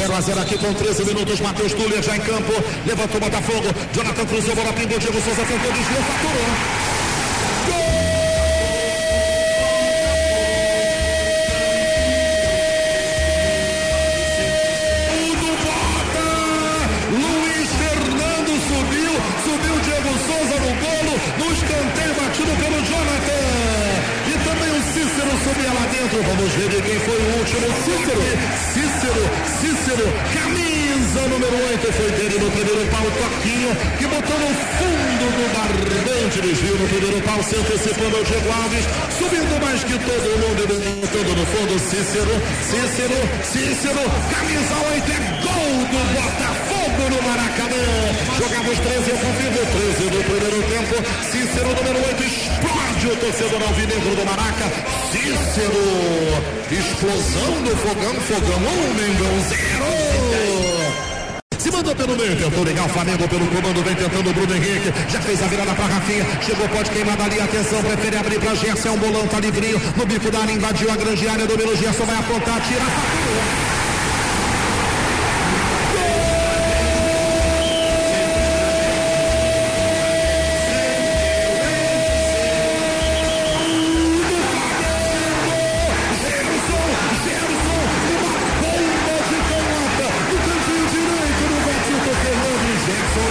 0 a 0 aqui com 13 minutos. Matheus Túlio já em campo. Levantou o Botafogo. Jonathan cruzou, bola pingou. Diego Souza tentou desviou, faturou. Ver de quem foi o último. Cícero, Cícero, Cícero, camisa número 8. Foi dele no primeiro pau, Toquinho, que botou no fundo do barbante. Dirigiu no primeiro pau, se antecipando ao Diego Alves. Subindo mais que todo mundo, botando no fundo. Cícero, Cícero, Cícero, camisa 8. É gol do Botafogo no Maracanã. Jogamos 13 ao vivo, 13 no primeiro tempo. Cícero, número 8, explode o torcedor alvinegro do Maraca. Cícero, explosão do fogão, fogão 1, um, Mengão 0. Se mandou pelo meio, tentou ligar o Flamengo pelo comando, vem tentando o Bruno Henrique. Já fez a virada pra Rafinha. Chegou, pode queimar dali. Atenção, prefere abrir pra Gerson. É bolão, tá livrinho. No bico da área, invadiu a grande área. Domino Gerson vai apontar, tira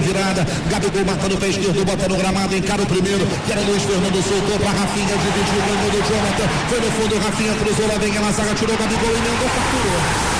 fatura. Gabigol marcando o pé esquerdo, bota no gramado, encara o primeiro, que era Luiz Fernando, soltou para Rafinha, dividiu, ganhou do Jonathan, foi no fundo, Rafinha cruzou, lá vem a zaga, tirou Gabigol, emendou, faturou.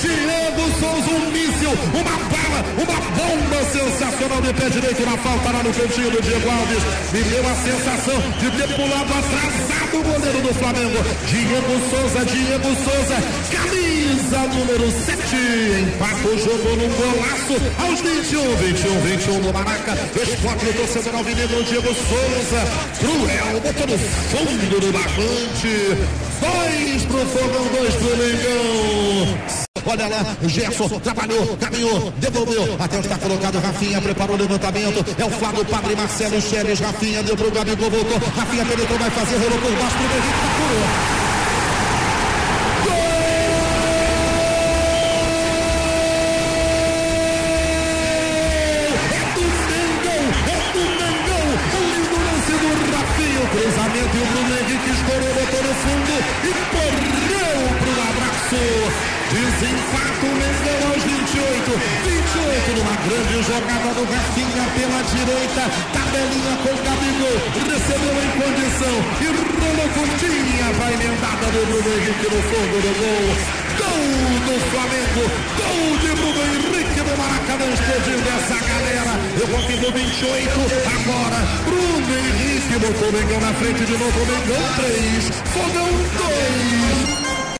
Diego Souza, um míssil, uma bala, uma bomba sensacional de pé direito na falta lá no cantinho do Diego Alves. Me deu a sensação de ter pulado atrasado o goleiro do Flamengo. Diego Souza, Diego Souza, camisa número 7. Empata o jogo num golaço aos 21, 21, 21 no Maraca. Esporte no torcedor alvinegro Diego Souza. Cruel, botou no fundo do barbante. Dois pro Fogão, dois pro Mengão. Olha lá, o Gerson trabalhou, caminhou, devolveu. Até está colocado Rafinha, preparou o levantamento. É o Flávio Padre Marcelo Xeres. Rafinha deu pro Gabigol, voltou. Rafinha penetrou, vai fazer, rolou por baixo pro Henrique, capturou. cruzamento e o Bruno Henrique escorou, botou no fundo e correu para o abraço. Desempata o Mengão aos 28. 28 numa grande jogada do Rafinha pela direita. Tabelinha com Gabigol. Recebeu em condição. E rolou curtinha. Vai emendada do Bruno Henrique no fogo do gol. Gol do Flamengo. Gol de Bruno Henrique do Maracanã. Explodindo essa galera. Eu confirmo 28. Agora, Bruno Henrique botou o Mengão na frente de novo. Mengão 3. Fogão 2.